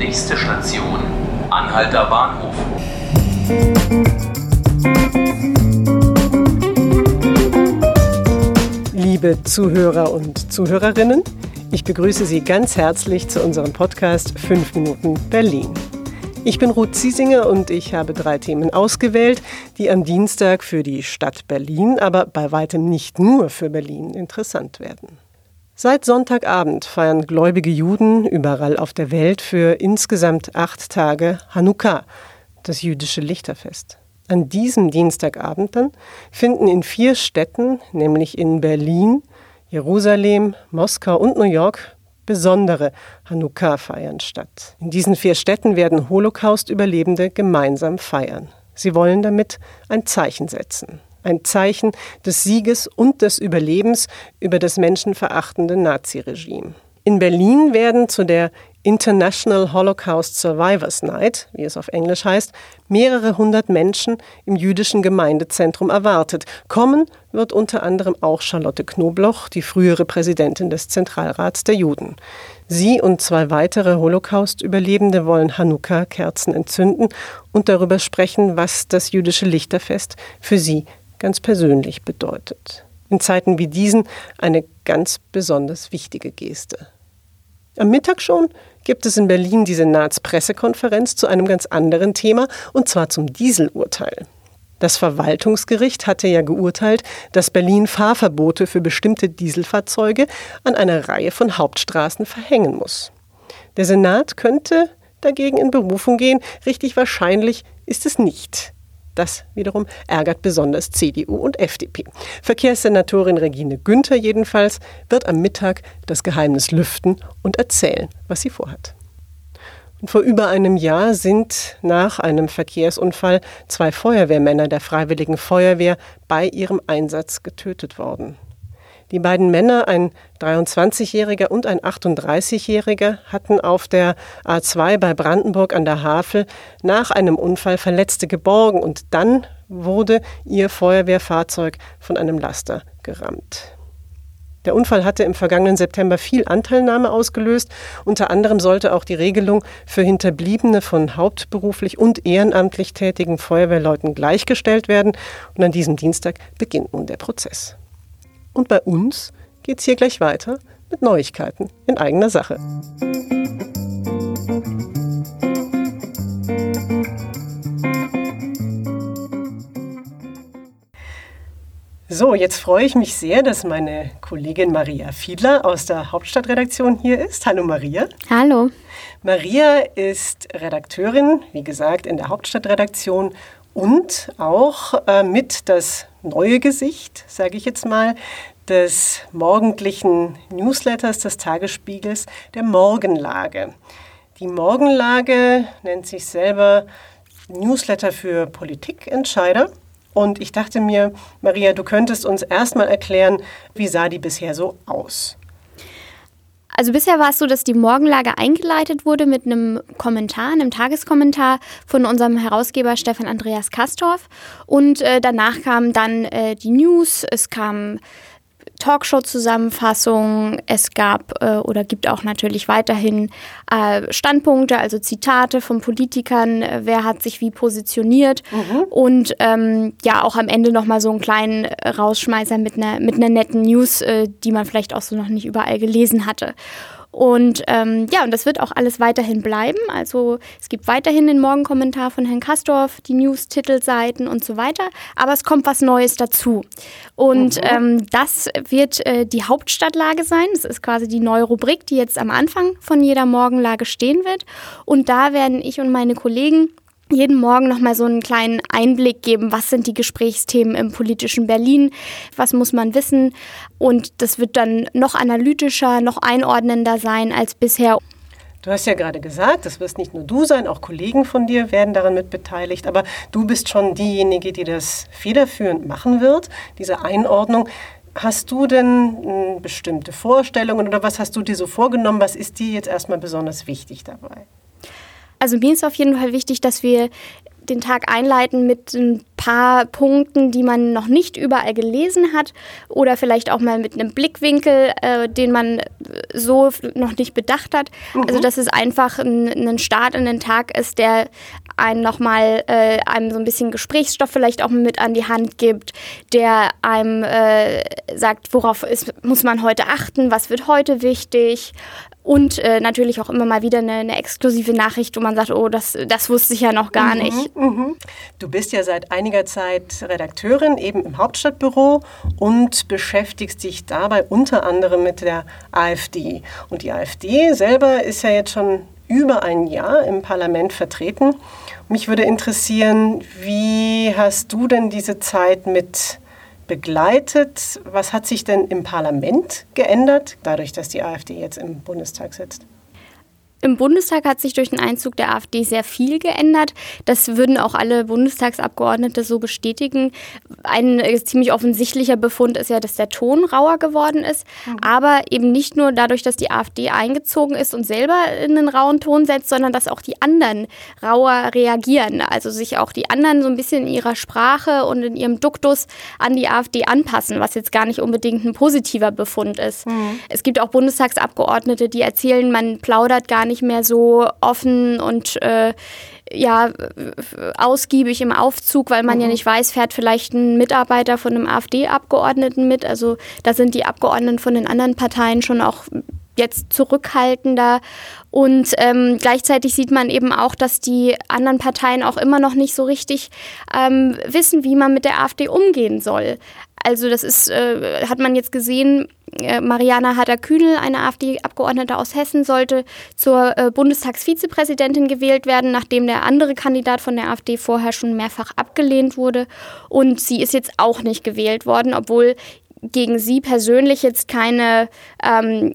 Nächste Station, Anhalter Bahnhof. Liebe Zuhörer und Zuhörerinnen, ich begrüße Sie ganz herzlich zu unserem Podcast 5 Minuten Berlin. Ich bin Ruth Ziesinger und ich habe drei Themen ausgewählt, die am Dienstag für die Stadt Berlin, aber bei weitem nicht nur für Berlin interessant werden. Seit Sonntagabend feiern gläubige Juden überall auf der Welt für insgesamt acht Tage Hanukkah, das jüdische Lichterfest. An diesem Dienstagabend dann finden in vier Städten, nämlich in Berlin, Jerusalem, Moskau und New York, besondere Hanukkah-Feiern statt. In diesen vier Städten werden Holocaust-Überlebende gemeinsam feiern. Sie wollen damit ein Zeichen setzen. Ein Zeichen des Sieges und des Überlebens über das menschenverachtende Naziregime. In Berlin werden zu der International Holocaust Survivors Night, wie es auf Englisch heißt, mehrere hundert Menschen im jüdischen Gemeindezentrum erwartet. Kommen wird unter anderem auch Charlotte Knobloch, die frühere Präsidentin des Zentralrats der Juden. Sie und zwei weitere Holocaust-Überlebende wollen Hanukkah-Kerzen entzünden und darüber sprechen, was das jüdische Lichterfest für sie ganz persönlich bedeutet. In Zeiten wie diesen eine ganz besonders wichtige Geste. Am Mittag schon gibt es in Berlin die Senatspressekonferenz zu einem ganz anderen Thema, und zwar zum Dieselurteil. Das Verwaltungsgericht hatte ja geurteilt, dass Berlin Fahrverbote für bestimmte Dieselfahrzeuge an einer Reihe von Hauptstraßen verhängen muss. Der Senat könnte dagegen in Berufung gehen, richtig wahrscheinlich ist es nicht. Das wiederum ärgert besonders CDU und FDP. Verkehrssenatorin Regine Günther jedenfalls wird am Mittag das Geheimnis lüften und erzählen, was sie vorhat. Und vor über einem Jahr sind nach einem Verkehrsunfall zwei Feuerwehrmänner der Freiwilligen Feuerwehr bei ihrem Einsatz getötet worden. Die beiden Männer, ein 23-Jähriger und ein 38-Jähriger, hatten auf der A2 bei Brandenburg an der Havel nach einem Unfall Verletzte geborgen und dann wurde ihr Feuerwehrfahrzeug von einem Laster gerammt. Der Unfall hatte im vergangenen September viel Anteilnahme ausgelöst. Unter anderem sollte auch die Regelung für Hinterbliebene von hauptberuflich und ehrenamtlich tätigen Feuerwehrleuten gleichgestellt werden. Und an diesem Dienstag beginnt nun der Prozess. Und bei uns geht's hier gleich weiter mit Neuigkeiten in eigener Sache. So, jetzt freue ich mich sehr, dass meine Kollegin Maria Fiedler aus der Hauptstadtredaktion hier ist. Hallo Maria. Hallo. Maria ist Redakteurin, wie gesagt, in der Hauptstadtredaktion und auch äh, mit das neue Gesicht, sage ich jetzt mal, des morgendlichen Newsletters des Tagesspiegels, der Morgenlage. Die Morgenlage nennt sich selber Newsletter für Politikentscheider. Und ich dachte mir, Maria, du könntest uns erstmal erklären, wie sah die bisher so aus? Also bisher war es so, dass die Morgenlage eingeleitet wurde mit einem Kommentar, einem Tageskommentar von unserem Herausgeber Stefan Andreas Kastorf. Und äh, danach kamen dann äh, die News, es kam Talkshow-Zusammenfassung. Es gab äh, oder gibt auch natürlich weiterhin äh, Standpunkte, also Zitate von Politikern, äh, wer hat sich wie positioniert mhm. und ähm, ja auch am Ende nochmal so einen kleinen Rausschmeißer mit einer, mit einer netten News, äh, die man vielleicht auch so noch nicht überall gelesen hatte. Und ähm, ja, und das wird auch alles weiterhin bleiben. Also es gibt weiterhin den Morgenkommentar von Herrn Kastorf, die News-Titelseiten und so weiter. Aber es kommt was Neues dazu. Und mhm. ähm, das wird äh, die Hauptstadtlage sein. Das ist quasi die neue Rubrik, die jetzt am Anfang von jeder Morgenlage stehen wird. Und da werden ich und meine Kollegen jeden Morgen noch mal so einen kleinen Einblick geben, was sind die Gesprächsthemen im politischen Berlin, was muss man wissen und das wird dann noch analytischer, noch einordnender sein als bisher. Du hast ja gerade gesagt, das wirst nicht nur du sein, auch Kollegen von dir werden daran mit beteiligt, aber du bist schon diejenige, die das federführend machen wird, diese Einordnung. Hast du denn hm, bestimmte Vorstellungen oder was hast du dir so vorgenommen? Was ist dir jetzt erstmal besonders wichtig dabei? Also mir ist auf jeden Fall wichtig, dass wir den Tag einleiten mit ein paar Punkten, die man noch nicht überall gelesen hat oder vielleicht auch mal mit einem Blickwinkel, äh, den man so noch nicht bedacht hat. Mhm. Also dass es einfach ein, ein Start in den Tag ist, der einen nochmal äh, einem so ein bisschen Gesprächsstoff vielleicht auch mit an die Hand gibt, der einem äh, sagt, worauf ist, muss man heute achten, was wird heute wichtig und äh, natürlich auch immer mal wieder eine, eine, exklusive Nachricht, wo man sagt, oh, das, das wusste ich ja noch gar mhm, nicht. Mhm. Du bist ja seit einiger Zeit Redakteurin eben im Hauptstadtbüro und beschäftigst dich dabei unter anderem mit der AfD. Und die AfD selber ist ja jetzt schon über ein Jahr im Parlament vertreten. Mich würde interessieren, wie hast du denn diese Zeit mit begleitet? Was hat sich denn im Parlament geändert, dadurch, dass die AfD jetzt im Bundestag sitzt? Im Bundestag hat sich durch den Einzug der AfD sehr viel geändert. Das würden auch alle Bundestagsabgeordnete so bestätigen. Ein äh, ziemlich offensichtlicher Befund ist ja, dass der Ton rauer geworden ist. Mhm. Aber eben nicht nur dadurch, dass die AfD eingezogen ist und selber in einen rauen Ton setzt, sondern dass auch die anderen rauer reagieren. Also sich auch die anderen so ein bisschen in ihrer Sprache und in ihrem Duktus an die AfD anpassen, was jetzt gar nicht unbedingt ein positiver Befund ist. Mhm. Es gibt auch Bundestagsabgeordnete, die erzählen, man plaudert gar nicht nicht mehr so offen und äh, ja, ausgiebig im Aufzug, weil man mhm. ja nicht weiß, fährt vielleicht ein Mitarbeiter von einem AfD-Abgeordneten mit. Also da sind die Abgeordneten von den anderen Parteien schon auch jetzt zurückhaltender. Und ähm, gleichzeitig sieht man eben auch, dass die anderen Parteien auch immer noch nicht so richtig ähm, wissen, wie man mit der AfD umgehen soll. Also das ist, äh, hat man jetzt gesehen, äh, Mariana Hader-Kühnel, eine AfD-Abgeordnete aus Hessen, sollte zur äh, Bundestagsvizepräsidentin gewählt werden, nachdem der andere Kandidat von der AfD vorher schon mehrfach abgelehnt wurde. Und sie ist jetzt auch nicht gewählt worden, obwohl gegen sie persönlich jetzt keine, ähm,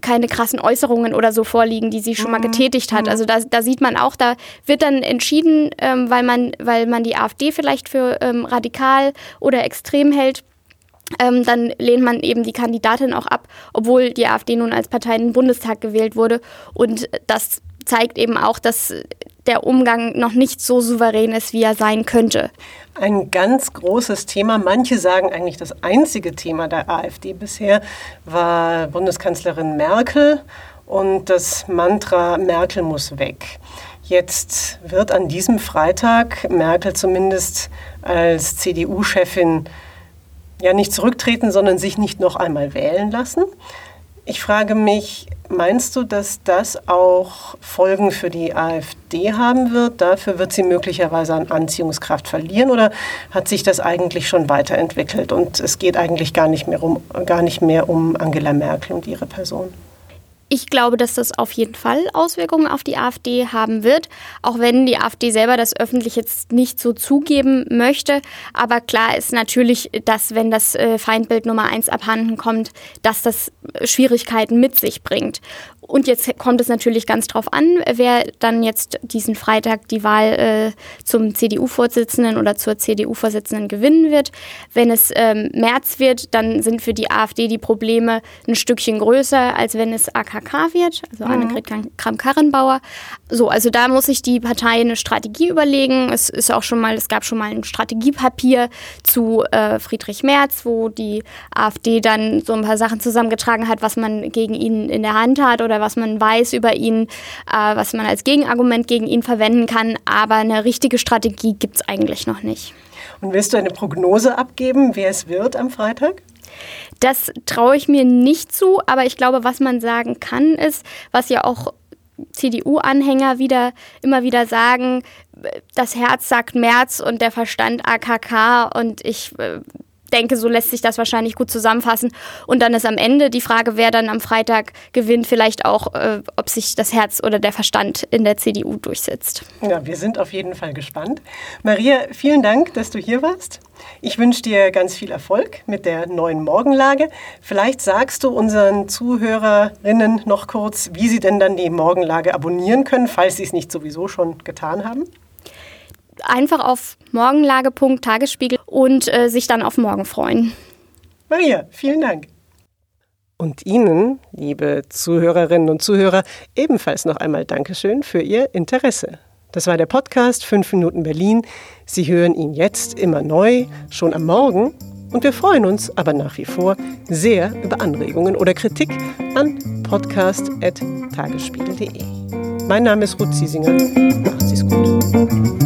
keine krassen Äußerungen oder so vorliegen, die sie schon mal mhm. getätigt hat. Mhm. Also da, da sieht man auch, da wird dann entschieden, ähm, weil, man, weil man die AfD vielleicht für ähm, radikal oder extrem hält. Ähm, dann lehnt man eben die Kandidatin auch ab, obwohl die AfD nun als Partei in den Bundestag gewählt wurde. Und das zeigt eben auch, dass der Umgang noch nicht so souverän ist, wie er sein könnte. Ein ganz großes Thema, manche sagen eigentlich das einzige Thema der AfD bisher, war Bundeskanzlerin Merkel und das Mantra Merkel muss weg. Jetzt wird an diesem Freitag Merkel zumindest als CDU-Chefin ja nicht zurücktreten, sondern sich nicht noch einmal wählen lassen. Ich frage mich, meinst du, dass das auch Folgen für die AfD haben wird? Dafür wird sie möglicherweise an Anziehungskraft verlieren oder hat sich das eigentlich schon weiterentwickelt und es geht eigentlich gar nicht mehr um, gar nicht mehr um Angela Merkel und ihre Person? Ich glaube, dass das auf jeden Fall Auswirkungen auf die AfD haben wird, auch wenn die AfD selber das öffentlich jetzt nicht so zugeben möchte. Aber klar ist natürlich, dass wenn das äh, Feindbild Nummer eins abhanden kommt, dass das Schwierigkeiten mit sich bringt. Und jetzt kommt es natürlich ganz drauf an, wer dann jetzt diesen Freitag die Wahl äh, zum CDU-Vorsitzenden oder zur CDU-Vorsitzenden gewinnen wird. Wenn es ähm, März wird, dann sind für die AfD die Probleme ein Stückchen größer, als wenn es AKK wird, also mhm. Annegret Kramp-Karrenbauer. So, also da muss sich die Partei eine Strategie überlegen. Es ist auch schon mal, es gab schon mal ein Strategiepapier zu äh, Friedrich Merz, wo die AfD dann so ein paar Sachen zusammengetragen hat, was man gegen ihn in der Hand hat oder was man weiß über ihn, äh, was man als Gegenargument gegen ihn verwenden kann. Aber eine richtige Strategie gibt es eigentlich noch nicht. Und willst du eine Prognose abgeben, wer es wird am Freitag? Das traue ich mir nicht zu, aber ich glaube, was man sagen kann, ist, was ja auch CDU-Anhänger wieder immer wieder sagen, das Herz sagt März und der Verstand AKK und ich äh, denke, so lässt sich das wahrscheinlich gut zusammenfassen. Und dann ist am Ende die Frage, wer dann am Freitag gewinnt, vielleicht auch, äh, ob sich das Herz oder der Verstand in der CDU durchsetzt. Ja, wir sind auf jeden Fall gespannt. Maria, vielen Dank, dass du hier warst. Ich wünsche dir ganz viel Erfolg mit der neuen Morgenlage. Vielleicht sagst du unseren Zuhörerinnen noch kurz, wie sie denn dann die Morgenlage abonnieren können, falls sie es nicht sowieso schon getan haben einfach auf Morgenlage.tagesspiegel und äh, sich dann auf morgen freuen. Maria, vielen Dank. Und Ihnen, liebe Zuhörerinnen und Zuhörer, ebenfalls noch einmal Dankeschön für Ihr Interesse. Das war der Podcast 5 Minuten Berlin. Sie hören ihn jetzt immer neu, schon am Morgen. Und wir freuen uns aber nach wie vor sehr über Anregungen oder Kritik an podcast.tagesspiegel.de. Mein Name ist Ruth Ziesinger. Macht es gut.